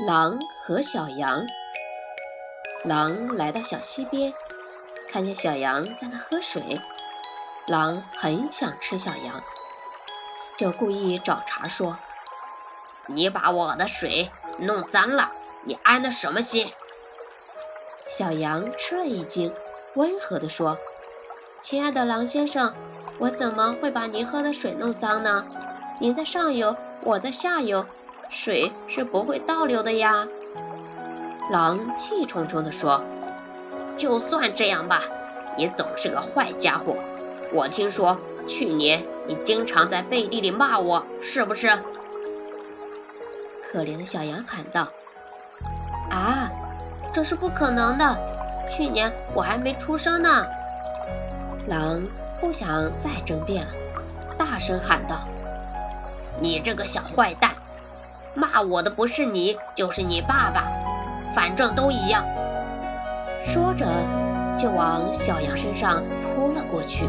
狼和小羊。狼来到小溪边，看见小羊在那喝水。狼很想吃小羊，就故意找茬说：“你把我的水弄脏了，你安的什么心？”小羊吃了一惊，温和地说：“亲爱的狼先生，我怎么会把您喝的水弄脏呢？您在上游，我在下游。”水是不会倒流的呀！狼气冲冲地说：“就算这样吧，你总是个坏家伙。我听说去年你经常在背地里骂我，是不是？”可怜的小羊喊道：“啊，这是不可能的！去年我还没出生呢！”狼不想再争辩了，大声喊道：“你这个小坏蛋！”骂我的不是你，就是你爸爸，反正都一样。说着，就往小羊身上扑了过去。